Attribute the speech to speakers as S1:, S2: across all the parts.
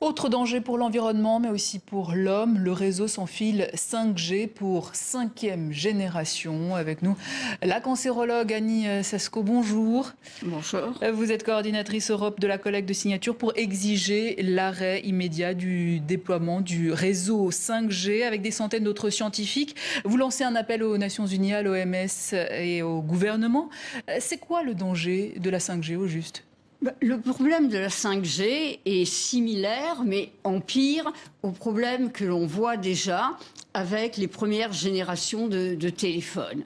S1: Autre danger pour l'environnement, mais aussi pour l'homme, le réseau sans fil 5G pour cinquième génération. Avec nous, la cancérologue Annie Sasco, bonjour.
S2: Bonjour.
S1: Vous êtes coordinatrice Europe de la collecte de signatures pour exiger l'arrêt immédiat du déploiement du réseau 5G avec des centaines d'autres scientifiques. Vous lancez un appel aux Nations Unies, à l'OMS et au gouvernement. C'est quoi le danger de la 5G au juste?
S2: Le problème de la 5G est similaire, mais en pire, au problème que l'on voit déjà avec les premières générations de, téléphones.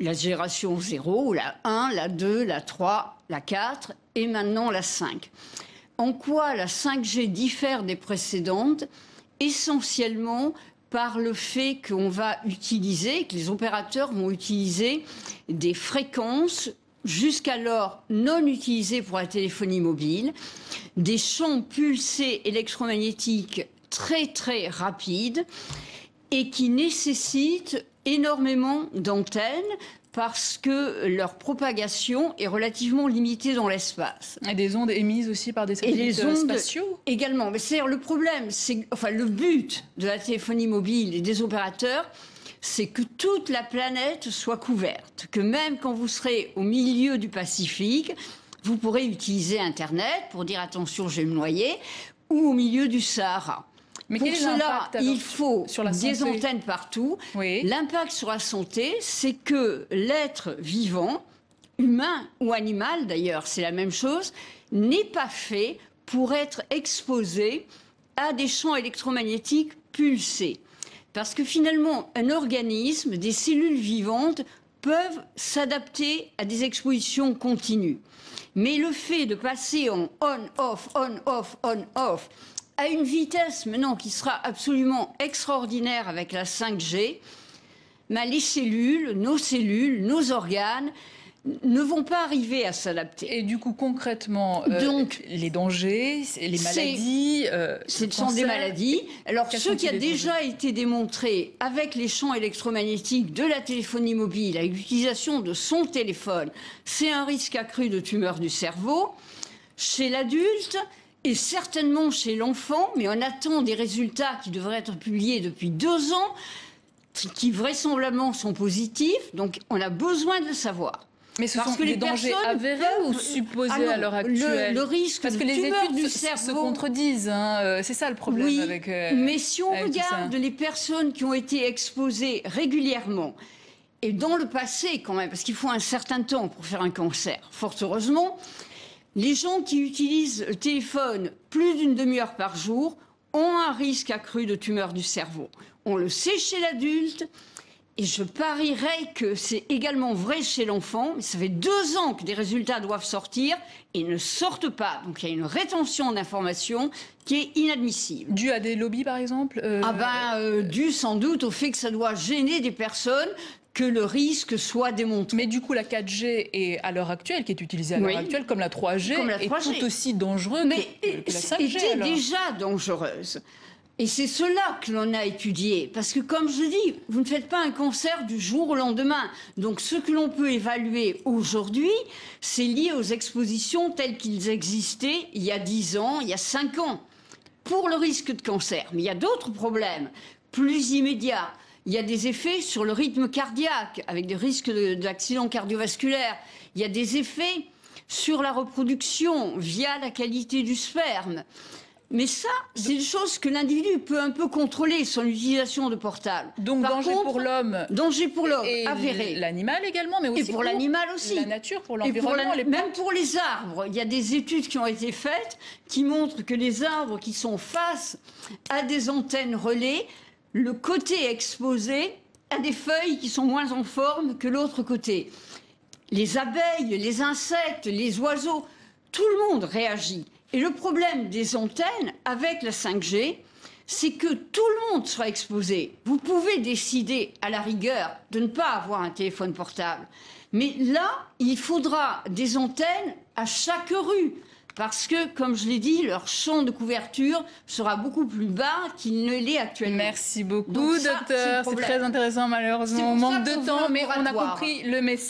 S2: La génération 0, la 1, la 2, la 3, la 4 et maintenant la 5. En quoi la 5G diffère des précédentes? Essentiellement par le fait qu'on va utiliser, que les opérateurs vont utiliser des fréquences jusqu'alors non utilisés pour la téléphonie mobile, des champs pulsés électromagnétiques très très rapides et qui nécessitent énormément d'antennes parce que leur propagation est relativement limitée dans l'espace.
S1: Et des ondes émises aussi par des satellites et les ondes spatiaux?
S2: Également. Mais c'est le problème, c'est enfin le but de la téléphonie mobile et des opérateurs, c'est que toute la planète soit couverte, que même quand vous serez au milieu du Pacifique, vous pourrez utiliser Internet pour dire attention, je vais me noyer, ou au milieu du Sahara. Mais pour cela, il faut sur des antennes partout. L'impact sur la santé, c'est que l'être vivant, humain ou animal d'ailleurs, c'est la même chose, n'est pas fait pour être exposé à des champs électromagnétiques pulsés. Parce que finalement, un organisme, des cellules vivantes peuvent s'adapter à des expositions continues. Mais le fait de passer en on-off, on-off, on-off, à une vitesse maintenant qui sera absolument extraordinaire avec la 5G, ben, les cellules, nos cellules, nos organes, ne vont pas arriver à s'adapter.
S1: Et du coup, concrètement, euh, Donc, les dangers, les maladies...
S2: Euh, ce sont des maladies. Alors, ce qui a déjà été démontré avec les champs électromagnétiques de la téléphonie mobile, avec l'utilisation de son téléphone, c'est un risque accru de tumeur du cerveau. Chez l'adulte, et certainement chez l'enfant, mais on attend des résultats qui devraient être publiés depuis deux ans, qui vraisemblablement sont positifs, donc on a besoin de le savoir.
S1: Mais ce sont que des dangers avérés ou supposés à l'heure actuelle
S2: le, risque
S1: Parce que les études du cerveau... se contredisent. Hein, euh, c'est ça le problème
S2: oui,
S1: avec. Euh,
S2: mais si on regarde les personnes qui ont été exposées régulièrement, et dans le passé quand même, parce qu'il faut un certain temps pour faire un cancer, fort heureusement, les gens qui utilisent le téléphone plus d'une demi-heure par jour ont un risque accru de tumeur du cerveau. On le sait chez l'adulte, et je parierais que c'est également vrai chez l'enfant. Ça fait deux ans que des résultats doivent sortir et ne sortent pas. Donc il y a une rétention d'informations qui est inadmissible.
S1: Dû à des lobbies, par exemple
S2: euh, Ah ben, euh, dû sans doute au fait que ça doit gêner des personnes que le risque soit démontré.
S1: Mais du coup, la 4G est à l'heure actuelle, qui est utilisée à l'heure actuelle, comme la 3G, est tout aussi dangereuse
S2: Mais
S1: que, la 5G.
S2: était déjà dangereuse. Et c'est cela que l'on a étudié. Parce que, comme je dis, vous ne faites pas un cancer du jour au lendemain. Donc, ce que l'on peut évaluer aujourd'hui, c'est lié aux expositions telles qu'ils existaient il y a 10 ans, il y a 5 ans, pour le risque de cancer. Mais il y a d'autres problèmes, plus immédiats. Il y a des effets sur le rythme cardiaque, avec des risques d'accidents cardiovasculaires. Il y a des effets sur la reproduction via la qualité du sperme. Mais ça, c'est une chose que l'individu peut un peu contrôler, son utilisation de portable.
S1: Donc danger pour l'homme.
S2: Danger pour l'homme, avéré.
S1: L'animal également, mais aussi
S2: et pour, l'animal aussi.
S1: La nature, pour l'environnement.
S2: Même pour les arbres. Il y a des études qui ont été faites qui montrent que les arbres qui sont face à des antennes relais, le côté exposé a des feuilles qui sont moins en forme que l'autre côté. Les abeilles, les insectes, les oiseaux, tout le monde réagit. Et le problème des antennes avec la 5G, c'est que tout le monde sera exposé. Vous pouvez décider, à la rigueur, de ne pas avoir un téléphone portable. Mais là, il faudra des antennes à chaque rue. Parce que, comme je l'ai dit, leur champ de couverture sera beaucoup plus bas qu'il ne l'est actuellement.
S1: Merci beaucoup, docteur. C'est très intéressant, malheureusement. On manque de temps, mais on a compris le message.